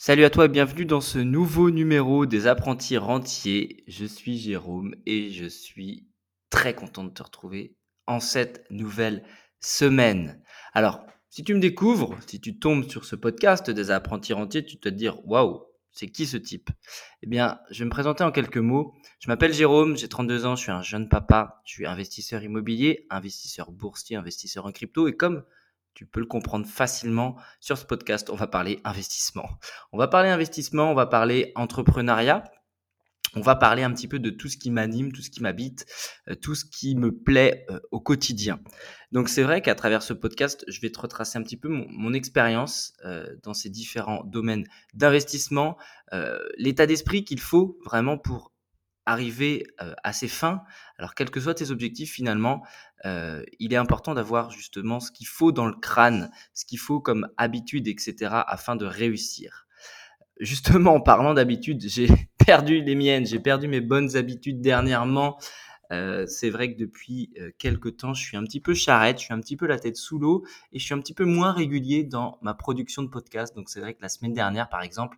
Salut à toi et bienvenue dans ce nouveau numéro des apprentis rentiers. Je suis Jérôme et je suis très content de te retrouver en cette nouvelle semaine. Alors, si tu me découvres, si tu tombes sur ce podcast des apprentis rentiers, tu te dire waouh, c'est qui ce type? Eh bien, je vais me présenter en quelques mots. Je m'appelle Jérôme, j'ai 32 ans, je suis un jeune papa, je suis investisseur immobilier, investisseur boursier, investisseur en crypto et comme tu peux le comprendre facilement sur ce podcast. On va parler investissement. On va parler investissement, on va parler entrepreneuriat. On va parler un petit peu de tout ce qui m'anime, tout ce qui m'habite, euh, tout ce qui me plaît euh, au quotidien. Donc c'est vrai qu'à travers ce podcast, je vais te retracer un petit peu mon, expérience euh, dans ces différents domaines d'investissement, l'état d'esprit qu'il faut vraiment pour arriver à ses fins, alors quels que soient tes objectifs finalement, il est important d'avoir justement ce qu'il faut dans le crâne, ce qu'il faut comme habitude, etc., afin de réussir. Justement, en parlant d'habitude, j'ai perdu les miennes, j'ai perdu mes bonnes habitudes dernièrement. c'est vrai que depuis quelques temps, je suis un petit peu charrette, je suis un petit peu la tête sous l'eau et je suis un petit peu moins régulier dans ma production de podcast. Donc c'est vrai que la semaine dernière, par exemple,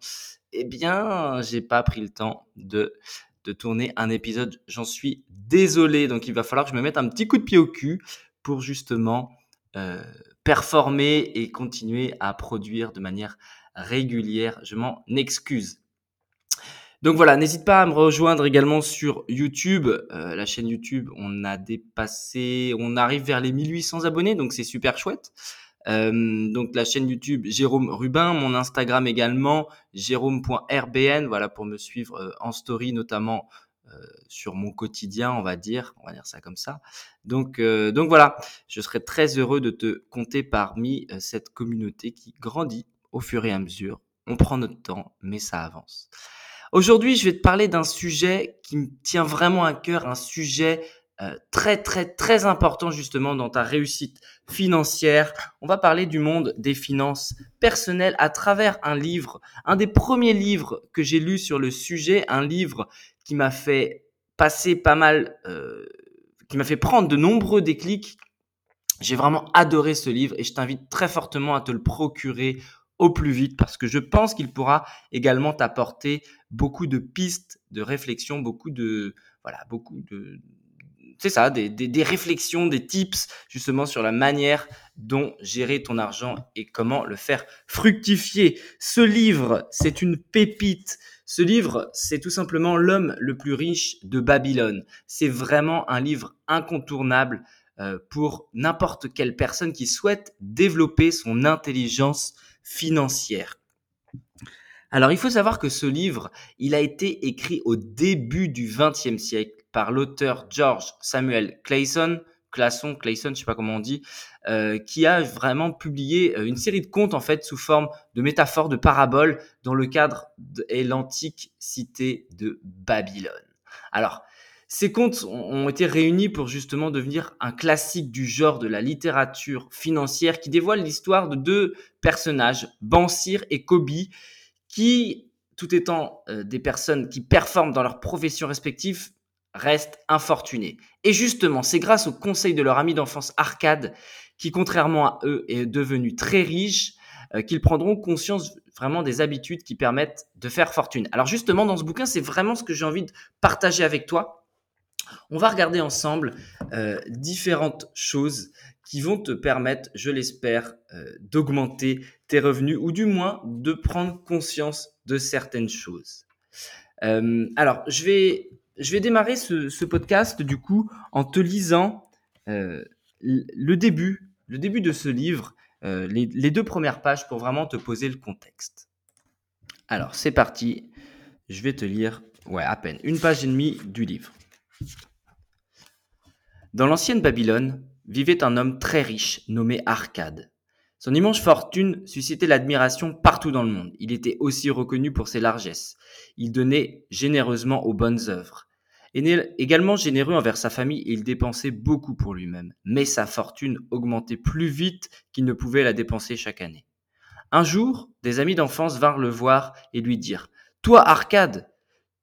eh bien, j'ai pas pris le temps de de tourner un épisode. J'en suis désolé. Donc, il va falloir que je me mette un petit coup de pied au cul pour justement euh, performer et continuer à produire de manière régulière. Je m'en excuse. Donc voilà, n'hésite pas à me rejoindre également sur YouTube. Euh, la chaîne YouTube, on a dépassé, on arrive vers les 1800 abonnés, donc c'est super chouette. Euh, donc la chaîne YouTube Jérôme Rubin, mon Instagram également jérôme.rbn, voilà pour me suivre euh, en story notamment euh, sur mon quotidien, on va dire, on va dire ça comme ça. Donc donc voilà, je serais très heureux de te compter parmi cette communauté qui grandit au fur et à mesure. On prend notre temps, mais ça avance. Aujourd'hui, je vais te parler d'un sujet qui me tient vraiment à cœur, un sujet euh, très très très important justement dans ta réussite financière. On va parler du monde des finances personnelles à travers un livre, un des premiers livres que j'ai lu sur le sujet, un livre qui m'a fait passer pas mal, euh, qui m'a fait prendre de nombreux déclics. J'ai vraiment adoré ce livre et je t'invite très fortement à te le procurer au plus vite parce que je pense qu'il pourra également t'apporter beaucoup de pistes de réflexion, beaucoup de voilà, beaucoup de c'est ça, des, réflexions, des tips justement sur la manière dont gérer ton argent et comment le faire fructifier. Ce livre, c'est une pépite. Ce livre, c'est tout simplement l'homme le plus riche de Babylone. C'est vraiment un livre incontournable euh, pour n'importe quelle personne qui souhaite développer son intelligence financière. Alors, il faut savoir que ce livre, il a été écrit au début du XXe siècle par l'auteur George Samuel Clayson, Classon, Clayson, je sais pas comment on dit, euh, qui a vraiment publié euh, une série de contes en fait sous forme de métaphores, de paraboles dans le cadre de l'antique cité de Babylone. Alors, ces contes ont été réunis pour justement devenir un classique du genre de la littérature financière qui dévoile l'histoire de deux personnages, Bansir et Kobe, qui, tout étant euh, des personnes qui performent dans leurs professions respectives, restent infortunés. Et justement, c'est grâce au conseil de leur ami d'enfance Arcade, qui contrairement à eux est devenu très riche, euh, qu'ils prendront conscience vraiment des habitudes qui permettent de faire fortune. Alors justement, dans ce bouquin, c'est vraiment ce que j'ai envie de partager avec toi. On va regarder ensemble euh, différentes choses qui vont te permettre, je l'espère, euh, d'augmenter tes revenus ou du moins de prendre conscience de certaines choses. alors, je vais je vais démarrer ce, podcast du coup en te lisant euh, le début, le début de ce livre, euh, les, deux premières pages pour vraiment te poser le contexte. Alors c'est parti, je vais te lire, ouais à peine une page et demie du livre. Dans l'ancienne Babylone vivait un homme très riche nommé Arcade. Son immense fortune suscitait l'admiration partout dans le monde. Il était aussi reconnu pour ses largesses. Il donnait généreusement aux bonnes œuvres. Également généreux envers sa famille, il dépensait beaucoup pour lui-même, mais sa fortune augmentait plus vite qu'il ne pouvait la dépenser chaque année. Un jour, des amis d'enfance vinrent le voir et lui dirent Toi, Arcade,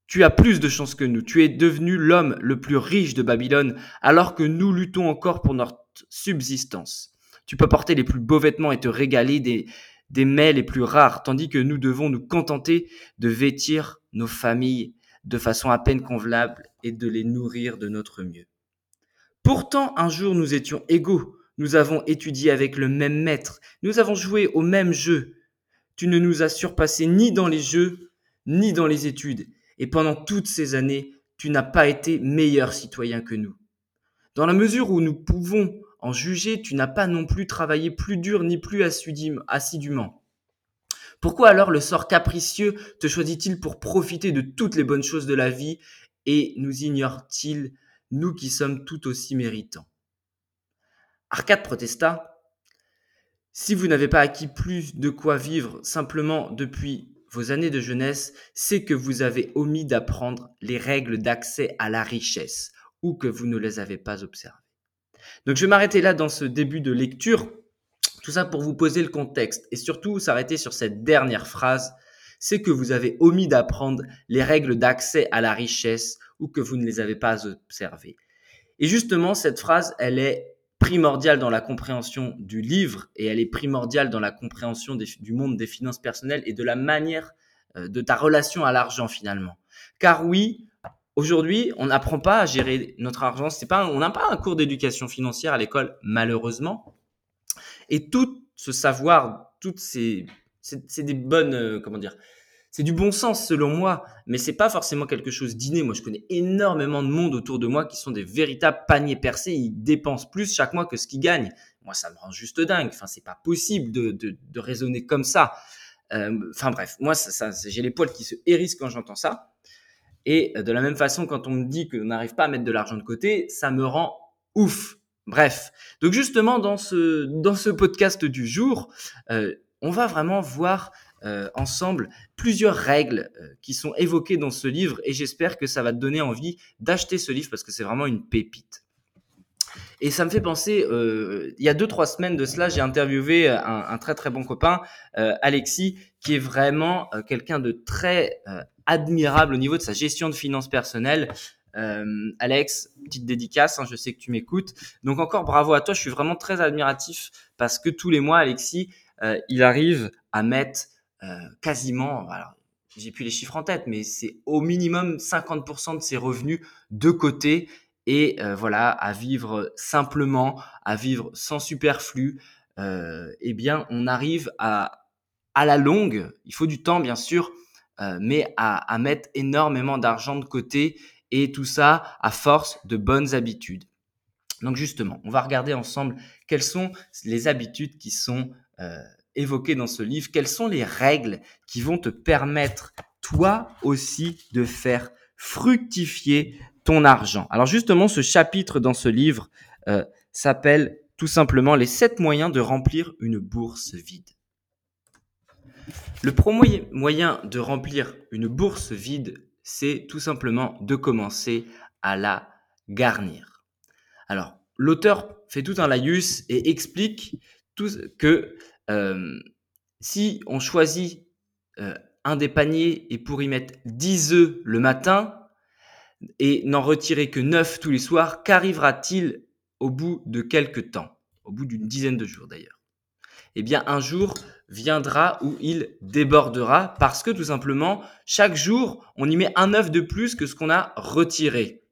tu as plus de chance que nous, tu es devenu l'homme le plus riche de Babylone, alors que nous luttons encore pour notre subsistance. Tu peux porter les plus beaux vêtements et te régaler des, des mets les plus rares, tandis que nous devons nous contenter de vêtir nos familles de façon à peine convenable et de les nourrir de notre mieux. Pourtant, un jour, nous étions égaux. Nous avons étudié avec le même maître. Nous avons joué au même jeu. Tu ne nous as surpassés ni dans les jeux, ni dans les études. Et pendant toutes ces années, tu n'as pas été meilleur citoyen que nous. Dans la mesure où nous pouvons en juger, tu n'as pas non plus travaillé plus dur ni plus assidûment. Pourquoi alors le sort capricieux te choisit-il pour profiter de toutes les bonnes choses de la vie et nous ignore-t-il, nous qui sommes tout aussi méritants? Arcade protesta Si vous n'avez pas acquis plus de quoi vivre simplement depuis vos années de jeunesse, c'est que vous avez omis d'apprendre les règles d'accès à la richesse ou que vous ne les avez pas observées. Donc je vais m'arrêter là dans ce début de lecture. Tout ça pour vous poser le contexte et surtout s'arrêter sur cette dernière phrase, c'est que vous avez omis d'apprendre les règles d'accès à la richesse ou que vous ne les avez pas observées. Et justement, cette phrase, elle est primordiale dans la compréhension du livre et elle est primordiale dans la compréhension du monde des finances personnelles et de la manière euh, de ta relation à l'argent finalement. Car oui, Aujourd'hui, on n'apprend pas à gérer notre argent. C'est pas, on n'a pas un cours d'éducation financière à l'école, malheureusement. Et tout ce savoir, toutes ces, c'est des bonnes, euh, comment dire, c'est du bon sens selon moi, mais c'est pas forcément quelque chose d'inné. Moi, je connais énormément de monde autour de moi qui sont des véritables paniers percés. Ils dépensent plus chaque mois que ce qu'ils gagnent. Moi, ça me rend juste dingue. Enfin, c'est pas possible de, de, raisonner comme ça. Euh, enfin bref, moi, ça, j'ai les poils qui se hérissent quand j'entends ça. Et de la même façon, quand on me dit qu'on n'arrive pas à mettre de l'argent de côté, ça me rend ouf. Bref. Donc justement, dans ce, dans ce podcast du jour, euh, on va vraiment voir euh, ensemble plusieurs règles euh, qui sont évoquées dans ce livre et j'espère que ça va te donner envie d'acheter ce livre parce que c'est vraiment une pépite. Et ça me fait penser, il y a deux trois semaines de cela, j'ai interviewé un, très très bon copain, Alexis, qui est vraiment quelqu'un de très admirable au niveau de sa gestion de finances personnelles. Alex, petite dédicace, hein, je sais que tu m'écoutes. Donc encore bravo à toi, je suis vraiment très admiratif parce que tous les mois, Alexis, il arrive à mettre quasiment, alors j'ai plus les chiffres en tête, mais c'est au minimum 50% de ses revenus de côté et euh, voilà, à vivre simplement, à vivre sans superflu, euh, eh bien, on arrive à, à la longue, il faut du temps bien sûr, euh, mais à mettre énormément d'argent de côté et tout ça à force de bonnes habitudes. Donc justement, on va regarder ensemble quelles sont les habitudes qui sont euh, évoquées dans ce livre, quelles sont les règles qui vont te permettre toi aussi de faire fructifier ton argent? Alors justement, ce chapitre dans ce livre euh, s'appelle tout simplement les sept moyens de remplir une bourse vide. Le premier moyen de remplir une bourse vide, c'est tout simplement de commencer à la garnir. Alors, l'auteur fait tout un laïus et explique tout que euh, si on choisit euh, un des paniers et pour y mettre 10 œufs le matin, et n'en retirer que neuf tous les soirs, qu'arrivera-t-il au bout de quelques temps? Au bout d'une dizaine de jours d'ailleurs. Eh bien, un jour viendra où il débordera parce que tout simplement, chaque jour, on y met un œuf de plus que ce qu'on a retiré.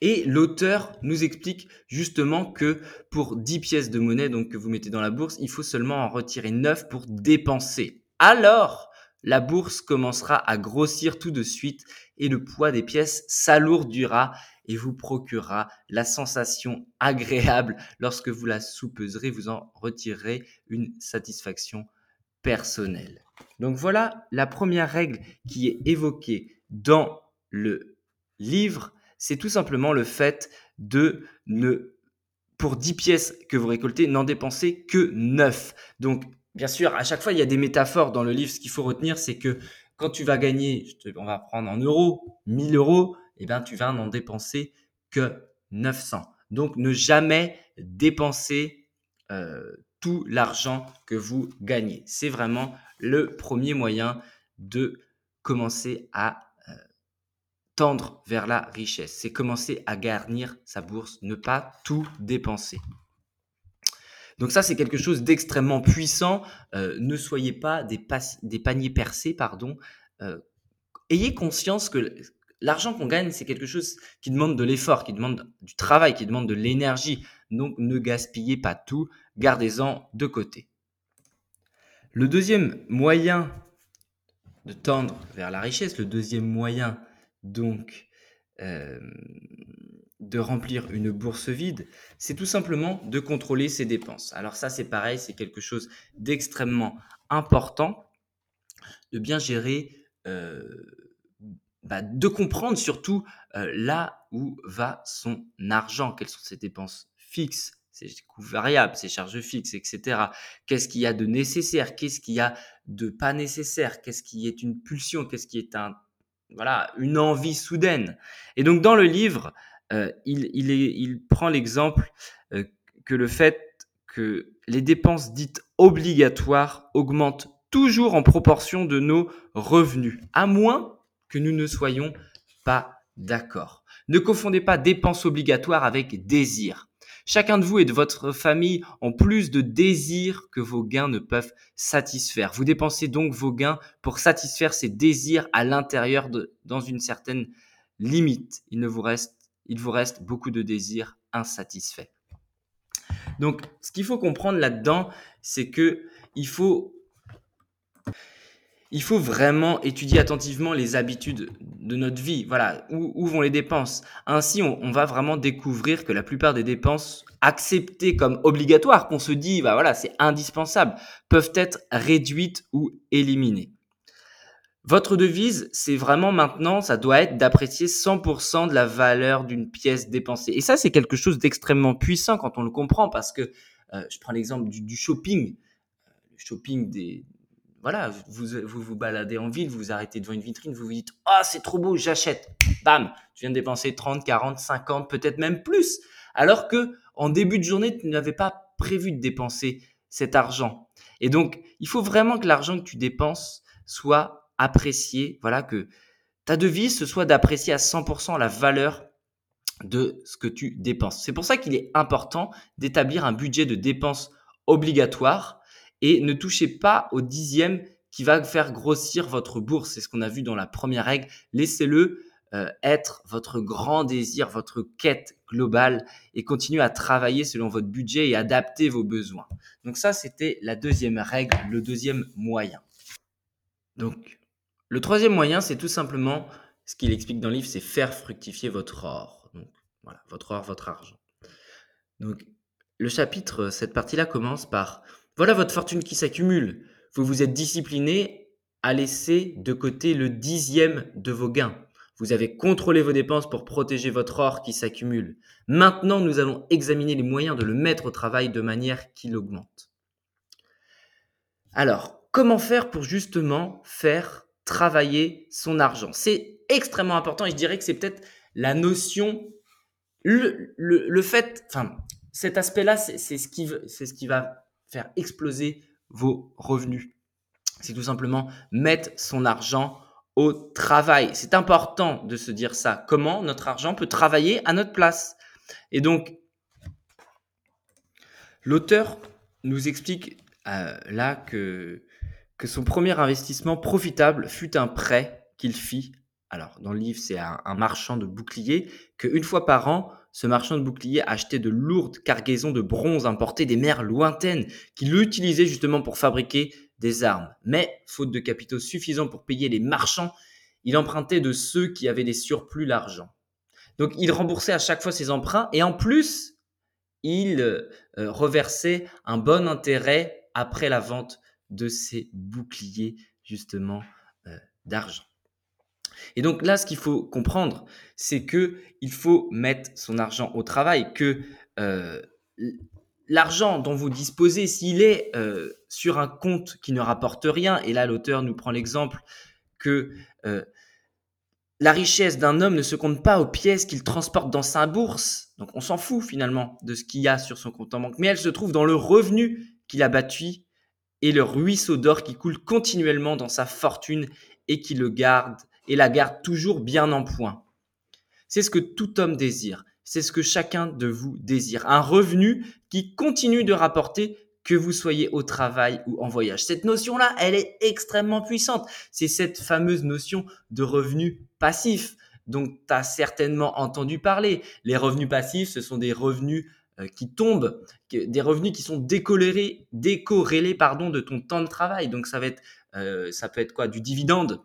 Et l'auteur nous explique justement que pour 10 pièces de monnaie donc que vous mettez dans la bourse, il faut seulement en retirer 9 pour dépenser. Alors, la bourse commencera à grossir tout de suite et le poids des pièces s'alourdira et vous procurera la sensation agréable lorsque vous la soupeserez, vous en retirerez une satisfaction personnelle. Donc voilà la première règle qui est évoquée dans le livre, c'est tout simplement le fait de ne pour 10 pièces que vous récoltez, n'en dépenser que 9. Donc bien sûr, à chaque fois, il y a des métaphores dans le livre. Ce qu'il faut retenir, c'est que quand tu vas gagner, on va prendre en euros, 1000 euros, eh ben, tu vas n'en dépenser que 900. Donc, ne jamais dépenser euh, tout l'argent que vous gagnez. C'est vraiment le premier moyen de commencer à euh, tendre vers la richesse. C'est commencer à garnir sa bourse, ne pas tout dépenser. Donc ça, c'est quelque chose d'extrêmement puissant. Euh, ne soyez pas des, des paniers percés, pardon. Ayez conscience que l'argent qu'on gagne, c'est quelque chose qui demande de l'effort, qui demande du travail, qui demande de l'énergie. Donc ne gaspillez pas tout, gardez-en de côté. Le deuxième moyen de tendre vers la richesse, le deuxième moyen donc euh, de remplir une bourse vide, c'est tout simplement de contrôler ses dépenses. Alors ça c'est pareil, c'est quelque chose d'extrêmement important de bien gérer, euh, bah, de comprendre surtout euh, là où va son argent, quelles sont ses dépenses fixes, ses coûts variables, ses charges fixes, etc. Qu'est-ce qu'il y a de nécessaire, qu'est-ce qu'il y a de pas nécessaire, qu'est-ce qui est une pulsion, qu'est-ce qui est un voilà, une envie soudaine? Et donc dans le livre, euh, il, il, est, il, prend l'exemple euh, que le fait que les dépenses dites obligatoires augmentent toujours en proportion de nos revenus, à moins que nous ne soyons pas d'accord. Ne confondez pas dépenses obligatoires avec désir. Chacun de vous et de votre famille ont plus de désirs que vos gains ne peuvent satisfaire. Vous dépensez donc vos gains pour satisfaire ces désirs à l'intérieur dans une certaine limite. Il ne vous reste, il vous reste beaucoup de désirs insatisfaits. Donc, ce qu'il faut comprendre là-dedans, c'est que il faut il faut vraiment étudier attentivement les habitudes de notre vie. Voilà, où, vont les dépenses. Ainsi, on, va vraiment découvrir que la plupart des dépenses acceptées comme obligatoires, qu'on se dit, bah voilà, c'est indispensable, peuvent être réduites ou éliminées. Votre devise, c'est vraiment maintenant, ça doit être d'apprécier 100% de la valeur d'une pièce dépensée. Et ça, c'est quelque chose d'extrêmement puissant quand on le comprend, parce que euh, je prends l'exemple du, du shopping, le shopping des, voilà, vous, vous, vous baladez en ville, vous vous arrêtez devant une vitrine, vous vous dites Ah, c'est trop beau, j'achète. Bam, tu viens de dépenser 30, 40, 50, peut-être même plus. Alors que en début de journée, tu n'avais pas prévu de dépenser cet argent. Et donc, il faut vraiment que l'argent que tu dépenses soit apprécié. Voilà, que ta devise, ce soit d'apprécier à 100% la valeur de ce que tu dépenses. C'est pour ça qu'il est important d'établir un budget de dépenses obligatoire et ne touchez pas au dixième qui va faire grossir votre bourse. C'est ce qu'on a vu dans la première règle. Laissez-le euh, être votre grand désir, votre quête globale et continuez à travailler selon votre budget et adapter vos besoins. Donc ça, c'était la deuxième règle, le deuxième moyen. Donc, le troisième moyen, c'est tout simplement, ce qu'il explique dans le livre, c'est faire fructifier votre or. Donc, voilà, votre or, votre argent. Donc, le chapitre, cette partie-là commence par voilà votre fortune qui s'accumule. Vous vous êtes discipliné à laisser de côté le dixième de vos gains. Vous avez contrôlé vos dépenses pour protéger votre or qui s'accumule. Maintenant, nous allons examiner les moyens de le mettre au travail de manière qu'il augmente. Alors, comment faire pour justement faire travailler son argent? C'est extrêmement important et je dirais que c'est peut-être la notion, le, fait, enfin, cet aspect-là, c'est ce, ce qui va faire exploser vos revenus. C'est tout simplement mettre son argent au travail. C'est important de se dire ça. Comment notre argent peut travailler à notre place. Et donc, l'auteur nous explique euh, là que, que son premier investissement profitable fut un prêt qu'il fit. Alors, dans le livre, c'est un, un marchand de boucliers qu'une fois par an, ce marchand de boucliers achetait de lourdes cargaisons de bronze importées des mers lointaines qu'il utilisait justement pour fabriquer des armes. Mais, faute de capitaux suffisants pour payer les marchands, il empruntait de ceux qui avaient des surplus d'argent. Donc il remboursait à chaque fois ses emprunts et en plus, il euh, reversait un bon intérêt après la vente de ses boucliers justement euh, d'argent. Et donc là, ce qu'il faut comprendre, c'est que il faut mettre son argent au travail, que euh, l'argent dont vous disposez, s'il est euh, sur un compte qui ne rapporte rien, et là l'auteur nous prend l'exemple que euh, la richesse d'un homme ne se compte pas aux pièces qu'il transporte dans sa bourse, donc on s'en fout finalement de ce qu'il y a sur son compte en banque, mais elle se trouve dans le revenu qu'il a battu et le ruisseau d'or qui coule continuellement dans sa fortune et qui le garde et la garde toujours bien en point. C'est ce que tout homme désire. c'est ce que chacun de vous désire. Un revenu qui continue de rapporter que vous soyez au travail ou en voyage. Cette notion-là, elle est extrêmement puissante. C'est cette fameuse notion de revenu passif. Donc, tu as certainement entendu parler. Les revenus passifs, ce sont des revenus euh, qui tombent, des revenus qui sont décorrélés, décorrélés pardon, de ton temps de travail. Donc, ça, va être, euh, ça peut être quoi? Du dividende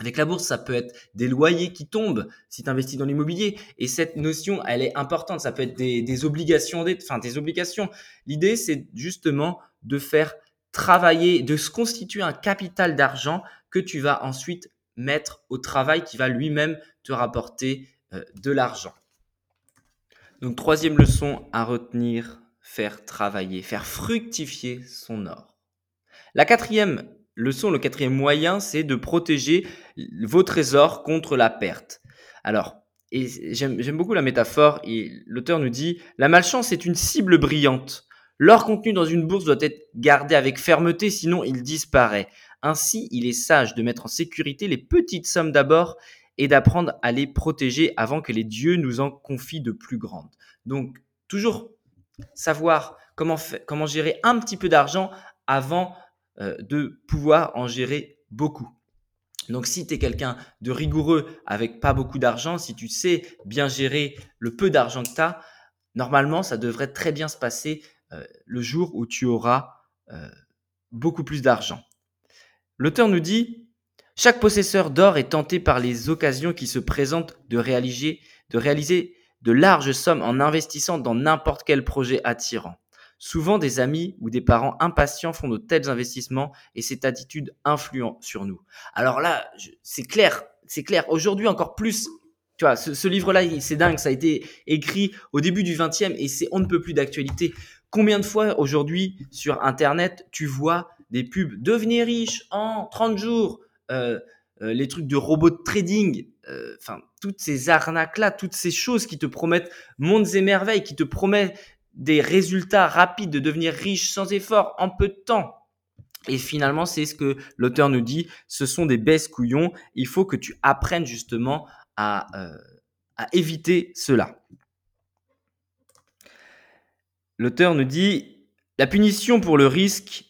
avec la bourse, ça peut être des loyers qui tombent si tu investis dans l'immobilier. Et cette notion, elle est importante. Ça peut être des, obligations, enfin des obligations. L'idée, c'est justement de faire travailler, de se constituer un capital d'argent que tu vas ensuite mettre au travail qui va lui-même te rapporter euh, de l'argent. Donc troisième leçon à retenir, faire travailler, faire fructifier son or. La quatrième leçon, le quatrième moyen, c'est de protéger vos trésors contre la perte. Alors, et j'aime beaucoup la métaphore, l'auteur nous dit, la malchance est une cible brillante. L'or contenu dans une bourse doit être gardé avec fermeté, sinon il disparaît. Ainsi, il est sage de mettre en sécurité les petites sommes d'abord et d'apprendre à les protéger avant que les dieux nous en confient de plus grandes. Donc, toujours savoir comment, comment gérer un petit peu d'argent avant euh, de pouvoir en gérer beaucoup. Donc si tu es quelqu'un de rigoureux avec pas beaucoup d'argent, si tu sais bien gérer le peu d'argent que tu as, normalement ça devrait très bien se passer euh, le jour où tu auras euh, beaucoup plus d'argent. L'auteur nous dit, chaque possesseur d'or est tenté par les occasions qui se présentent de réaliser, de réaliser de larges sommes en investissant dans n'importe quel projet attirant. Souvent, des amis ou des parents impatients font de tels investissements et cette attitude influent sur nous. Alors là, c'est clair, c'est clair. Aujourd'hui, encore plus, tu vois, ce, livre-là, c'est dingue. Ça a été écrit au début du 20e et c'est on ne peut plus d'actualité. Combien de fois aujourd'hui sur Internet, tu vois des pubs devenir riche en 30 jours, euh, euh, les trucs de robots de trading, euh, enfin, toutes ces arnaques-là, toutes ces choses qui te promettent mondes et merveilles, qui te promettent des résultats rapides, de devenir riche sans effort en peu de temps. Et finalement, c'est ce que l'auteur nous dit, ce sont des baisses couillons. Il faut que tu apprennes justement à, euh, à éviter cela. L'auteur nous dit, la punition pour le risque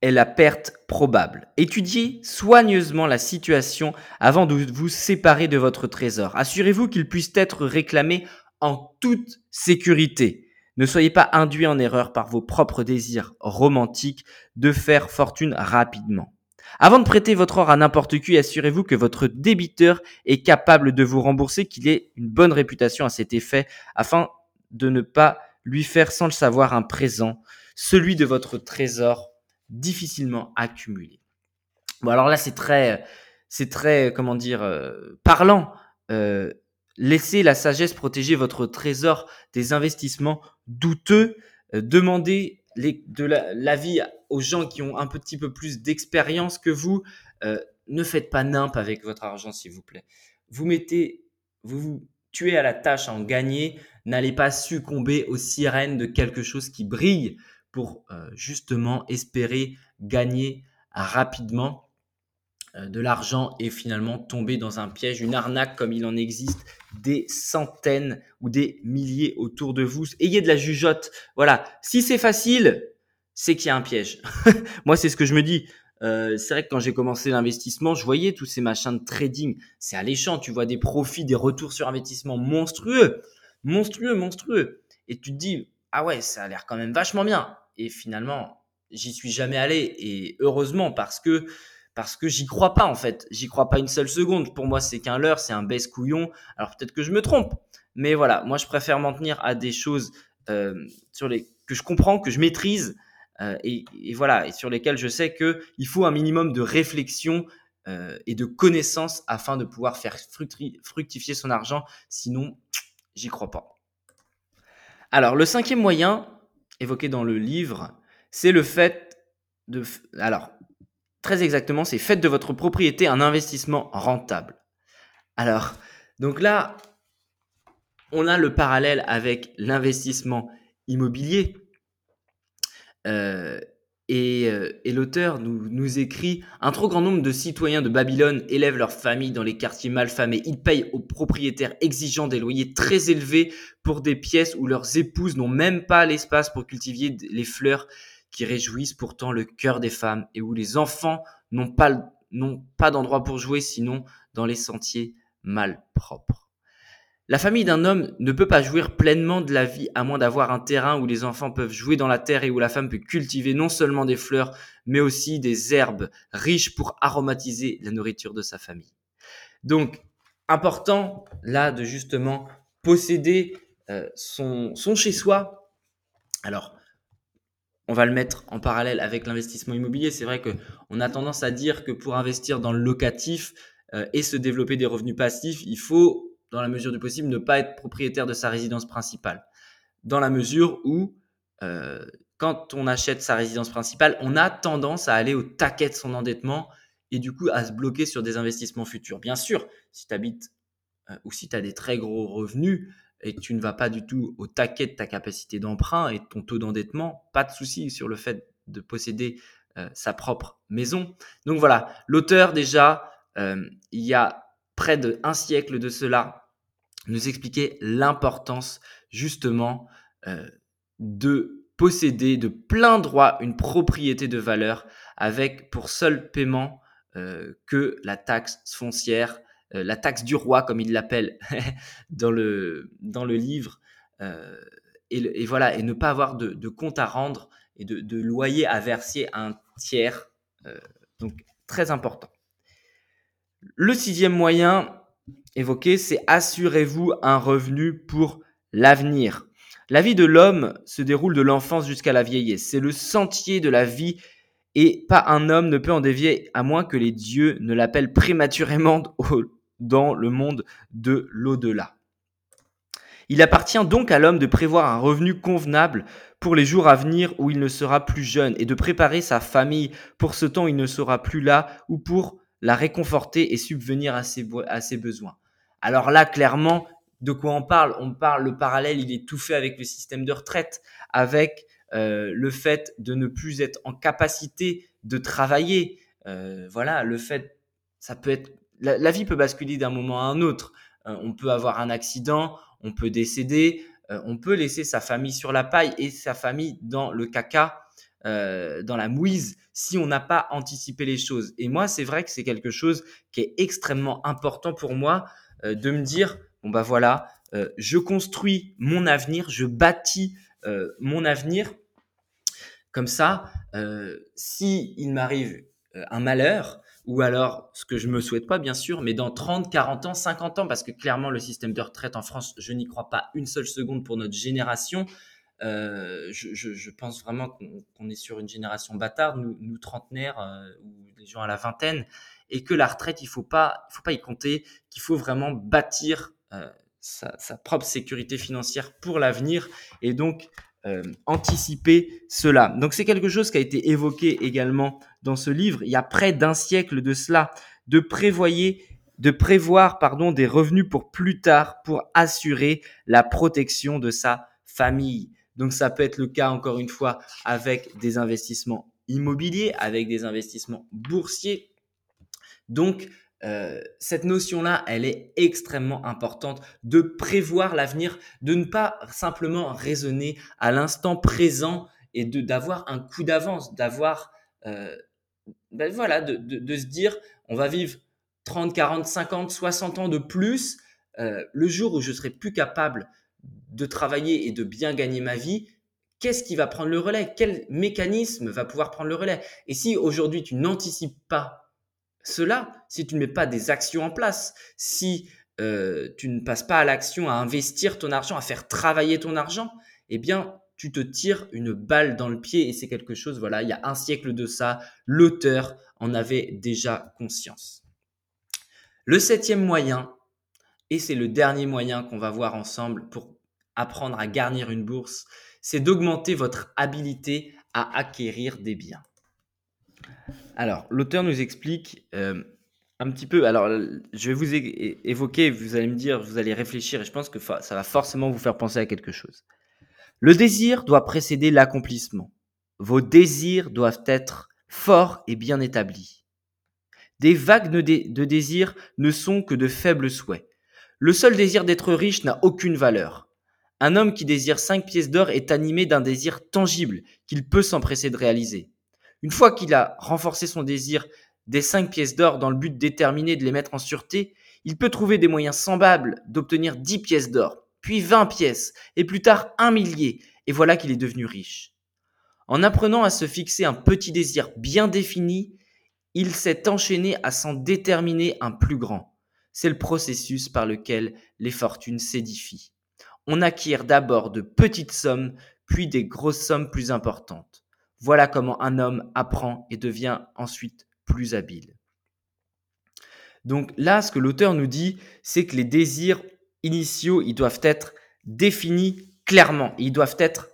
est la perte probable. Étudiez soigneusement la situation avant de vous séparer de votre trésor. Assurez-vous qu'il puisse être réclamé en toute sécurité. Ne soyez pas induit en erreur par vos propres désirs romantiques de faire fortune rapidement. Avant de prêter votre or à n'importe qui, assurez-vous que votre débiteur est capable de vous rembourser, qu'il ait une bonne réputation à cet effet, afin de ne pas lui faire sans le savoir un présent, celui de votre trésor difficilement accumulé. Bon alors là c'est très, c'est très comment dire euh, parlant. Euh, Laissez la sagesse protéger votre trésor des investissements douteux. Euh, demandez de l'avis aux gens qui ont un petit peu plus d'expérience que vous. Euh, ne faites pas nimp avec votre argent, s'il vous plaît. Vous mettez, vous vous tuez à la tâche en gagner. N'allez pas succomber aux sirènes de quelque chose qui brille pour euh, justement espérer gagner rapidement de l'argent et finalement tomber dans un piège, une arnaque comme il en existe des centaines ou des milliers autour de vous. Ayez de la jugeote. Voilà. Si c'est facile, c'est qu'il y a un piège. Moi, c'est ce que je me dis. Euh, c'est vrai que quand j'ai commencé l'investissement, je voyais tous ces machins de trading. C'est alléchant. Tu vois des profits, des retours sur investissement monstrueux. Monstrueux, monstrueux. Et tu te dis, ah ouais, ça a l'air quand même vachement bien. Et finalement, j'y suis jamais allé. Et heureusement, parce que parce que j'y crois pas en fait. J'y crois pas une seule seconde. Pour moi, c'est qu'un leurre, c'est un baisse couillon. Alors peut-être que je me trompe, mais voilà, moi je préfère m'en tenir à des choses euh, sur les que je comprends, que je maîtrise euh, et, voilà, et sur lesquelles je sais que il faut un minimum de réflexion euh, et de connaissance afin de pouvoir faire fructifier son argent. Sinon, j'y crois pas. Alors le cinquième moyen évoqué dans le livre, c'est le fait de alors Très exactement, c'est faites de votre propriété un investissement rentable. Alors, donc là, on a le parallèle avec l'investissement immobilier. Euh, euh, et, l'auteur nous, nous, écrit Un trop grand nombre de citoyens de Babylone élèvent leurs familles dans les quartiers malfamés. Ils payent aux propriétaires exigeants des loyers très élevés pour des pièces où leurs épouses n'ont même pas l'espace pour cultiver les fleurs qui réjouissent pourtant le cœur des femmes et où les enfants n'ont pas, n'ont pas d'endroit pour jouer sinon dans les sentiers mal propres. La famille d'un homme ne peut pas jouir pleinement de la vie à moins d'avoir un terrain où les enfants peuvent jouer dans la terre et où la femme peut cultiver non seulement des fleurs, mais aussi des herbes riches pour aromatiser la nourriture de sa famille. Donc, important là de justement posséder euh, son, son chez-soi. Alors, on va le mettre en parallèle avec l'investissement immobilier. C'est vrai qu'on a tendance à dire que pour investir dans le locatif euh, et se développer des revenus passifs, il faut dans la mesure du possible, ne pas être propriétaire de sa résidence principale. Dans la mesure où, euh, quand on achète sa résidence principale, on a tendance à aller au taquet de son endettement et du coup à se bloquer sur des investissements futurs. Bien sûr, si tu habites euh, ou si tu as des très gros revenus et tu ne vas pas du tout au taquet de ta capacité d'emprunt et de ton taux d'endettement, pas de souci sur le fait de posséder euh, sa propre maison. Donc voilà, l'auteur déjà, il y a près d'un siècle de cela, nous expliquer l'importance justement euh, de posséder de plein droit une propriété de valeur avec pour seul paiement euh, que la taxe foncière, euh, la taxe du roi comme il l'appelle dans, le, dans le livre. Et, voilà, et ne pas avoir de, compte à rendre et de, de, loyer à verser à un tiers. donc très important. Le sixième moyen, évoqué, c'est assurez-vous un revenu pour l'avenir. La vie de l'homme se déroule de l'enfance jusqu'à la vieillesse. C'est le sentier de la vie et pas un homme ne peut en dévier à moins que les dieux ne l'appellent prématurément dans le monde de l'au-delà. Il appartient donc à l'homme de prévoir un revenu convenable pour les jours à venir où il ne sera plus jeune et de préparer sa famille pour ce temps où il ne sera plus là ou pour la réconforter et subvenir à ses, besoins. Alors là, clairement, de quoi on parle? On parle, le parallèle, il est tout fait avec le système de retraite, avec euh, le fait de ne plus être en capacité de travailler. Euh, voilà, le fait, ça peut être, la, vie peut basculer d'un moment à un autre. Euh, on peut avoir un accident, on peut décéder, on peut laisser sa famille sur la paille et sa famille dans le caca, dans la mouise, si on n'a pas anticipé les choses. Et moi, c'est vrai que c'est quelque chose qui est extrêmement important pour moi euh, de me dire, bon bah voilà, euh, je construis mon avenir, je bâtis euh, mon avenir. Comme ça, si il m'arrive un malheur, ou alors ce que je me souhaite pas bien sûr, mais dans 30, 40 ans, 50 ans, parce que clairement le système de retraite en France, je n'y crois pas une seule seconde pour notre génération. je, je, pense vraiment qu'on est sur une génération bâtarde, nous, nous trentenaires ou des gens à la vingtaine, et que la retraite, il faut pas, il faut pas y compter, qu'il faut vraiment bâtir euh, sa, propre sécurité financière pour l'avenir et donc euh, anticiper cela. Donc c'est quelque chose qui a été évoqué également dans ce livre. Il y a près d'un siècle de cela, de prévoyer de prévoir pardon des revenus pour plus tard pour assurer la protection de sa famille. Donc ça peut être le cas encore une fois avec des investissements immobiliers, avec des investissements boursiers donc, euh, cette notion-là, elle est extrêmement importante de prévoir l'avenir, de ne pas simplement raisonner à l'instant présent et d'avoir un coup d'avance, d'avoir, euh, ben voilà, de, de, se dire, on va vivre 30, 40, 50, 60 ans de plus. Euh, le jour où je serai plus capable de travailler et de bien gagner ma vie, qu'est-ce qui va prendre le relais? Quel mécanisme va pouvoir prendre le relais? Et si aujourd'hui tu n'anticipes pas cela, si tu ne mets pas des actions en place, si euh, tu ne passes pas à l'action, à investir ton argent, à faire travailler ton argent, eh bien, tu te tires une balle dans le pied et c'est quelque chose, voilà, il y a un siècle de ça, l'auteur en avait déjà conscience. Le septième moyen, et c'est le dernier moyen qu'on va voir ensemble pour apprendre à garnir une bourse, c'est d'augmenter votre habilité à acquérir des biens. Alors, l'auteur nous explique euh, un petit peu. Alors, je vais vous évoquer, vous allez me dire, vous allez réfléchir, et je pense que ça va forcément vous faire penser à quelque chose. Le désir doit précéder l'accomplissement. vos désirs doivent être forts et bien établis. Des vagues de, de désirs ne sont que de faibles souhaits. Le seul désir d'être riche n'a aucune valeur. Un homme qui désire cinq pièces d'or est animé d'un désir tangible qu'il peut s'empresser de réaliser. Une fois qu'il a renforcé son désir des cinq pièces d'or dans le but déterminé de les mettre en sûreté, il peut trouver des moyens semblables d'obtenir dix pièces d'or, puis vingt pièces, et plus tard un millier, et voilà qu'il est devenu riche. En apprenant à se fixer un petit désir bien défini, il s'est enchaîné à s'en déterminer un plus grand. C'est le processus par lequel les fortunes s'édifient. On acquiert d'abord de petites sommes, puis des grosses sommes plus importantes. Voilà comment un homme apprend et devient ensuite plus habile. Donc là, ce que l'auteur nous dit, c'est que les désirs initiaux, ils doivent être définis clairement, ils doivent être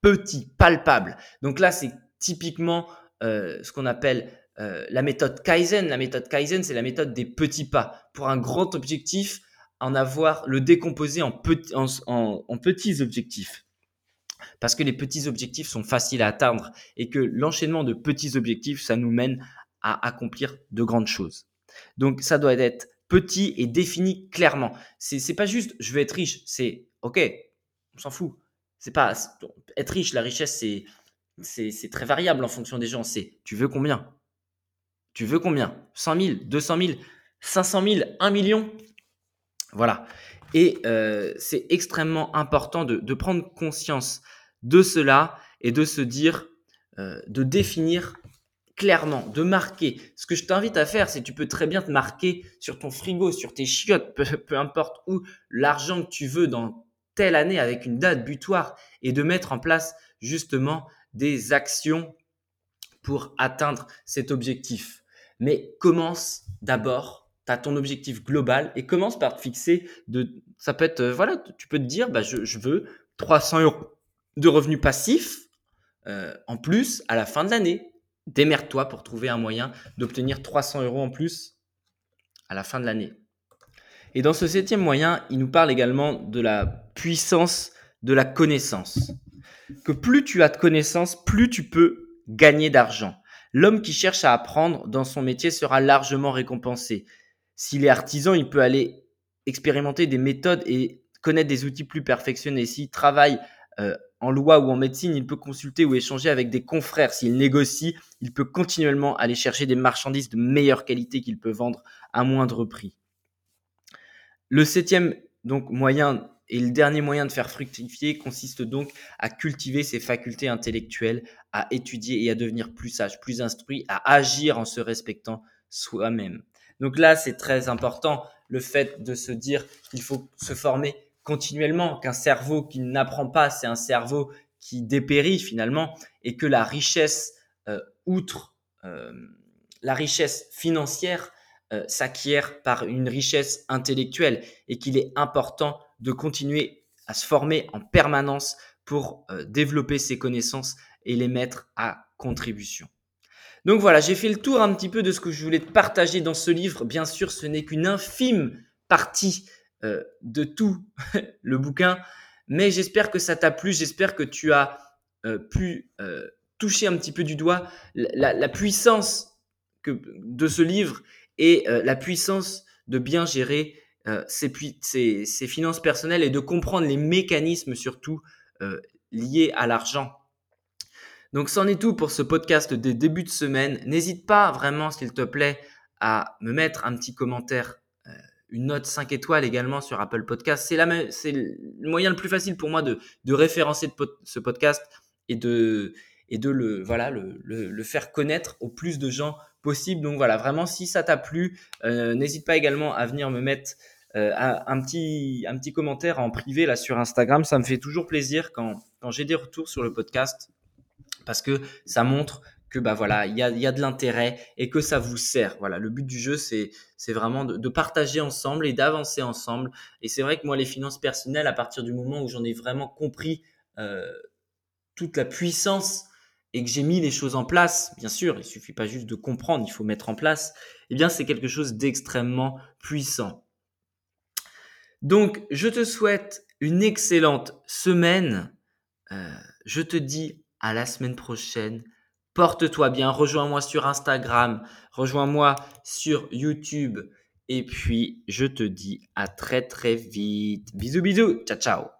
petits, palpables. Donc là, c'est typiquement euh, ce qu'on appelle euh, la méthode Kaizen. La méthode Kaizen, c'est la méthode des petits pas. Pour un grand objectif, en avoir, le décomposer en, en petits objectifs. Parce que les petits objectifs sont faciles à atteindre et que l'enchaînement de petits objectifs, ça nous mène à accomplir de grandes choses. Donc ça doit être petit et défini clairement. C'est c'est pas juste je veux être riche, c'est OK, on s'en fout. C'est pas être riche, la richesse c'est c'est très variable en fonction des gens, c'est tu veux combien? Tu veux combien? 100 000, 200 000, 500 000, 1 million? Voilà. Et euh, c'est extrêmement important de, de, prendre conscience de cela et de se dire, euh, de définir clairement, de marquer. Ce que je t'invite à faire, c'est tu peux très bien te marquer sur ton frigo, sur tes chiottes, peu, importe où, l'argent que tu veux dans telle année avec une date butoir et de mettre en place justement des actions pour atteindre cet objectif. Mais commence d'abord, tu as ton objectif global et commence par te fixer de, ça peut être, euh, voilà, tu peux te dire, bah, je, veux 300 euros de revenus passifs euh, en plus à la fin de l'année démerde-toi pour trouver un moyen d'obtenir 300 euros en plus à la fin de l'année. Et dans ce septième moyen, il nous parle également de la puissance de la connaissance. Que plus tu as de connaissances, plus tu peux gagner d'argent. L'homme qui cherche à apprendre dans son métier sera largement récompensé. S'il est artisan, il peut aller expérimenter des méthodes et connaître des outils plus perfectionnés. S'il travaille euh, en loi ou en médecine, il peut consulter ou échanger avec des confrères. S'il négocie, il peut continuellement aller chercher des marchandises de meilleure qualité qu'il peut vendre à moindre prix. Le septième donc moyen et le dernier moyen de faire fructifier consiste donc à cultiver ses facultés intellectuelles, à étudier et à devenir plus sage, plus instruit, à agir en se respectant soi-même. Donc là, c'est très important le fait de se dire qu'il faut se former continuellement, qu'un cerveau qui n'apprend pas, c'est un cerveau qui dépérit finalement, et que la richesse, euh, outre euh, la richesse financière, euh, s'acquiert par une richesse intellectuelle, et qu'il est important de continuer à se former en permanence pour développer ses connaissances et les mettre à contribution. Donc voilà, j'ai fait le tour un petit peu de ce que je voulais te partager dans ce livre. Bien sûr, ce n'est qu'une infime partie de tout le bouquin, mais j'espère que ça t'a plu, j'espère que tu as euh, pu euh, toucher un petit peu du doigt la, puissance de ce livre et la puissance de bien gérer ses, finances personnelles et de comprendre les mécanismes surtout liés à l'argent. Donc c'en est tout pour ce podcast des débuts de semaine. N'hésite pas vraiment, s'il te plaît, à me mettre un petit commentaire une note 5 étoiles également sur Apple Podcast. C'est, le moyen le plus facile pour moi de, référencer ce podcast et de, le, faire connaître au plus de gens possible. Donc voilà, vraiment, si ça t'a plu, euh, n'hésite pas également à venir me mettre euh, un, petit, commentaire en privé là sur Instagram. Ça me fait toujours plaisir quand j'ai des retours sur le podcast parce que ça montre que bah voilà, il y a, de l'intérêt et que ça vous sert. Voilà, le but du jeu, c'est c'est vraiment de, de, partager ensemble et d'avancer ensemble. Et c'est vrai que moi, les finances personnelles, à partir du moment où j'en ai vraiment compris euh, toute la puissance et que j'ai mis les choses en place, bien sûr, il suffit pas juste de comprendre, il faut mettre en place. Eh bien, c'est quelque chose d'extrêmement puissant. Donc, je te souhaite une excellente semaine. Euh, je te dis À la semaine prochaine. Porte-toi bien. Rejoins-moi sur Instagram. Rejoins-moi sur YouTube. Et puis, je te dis à très très vite. Bisous, bisous. Ciao, ciao.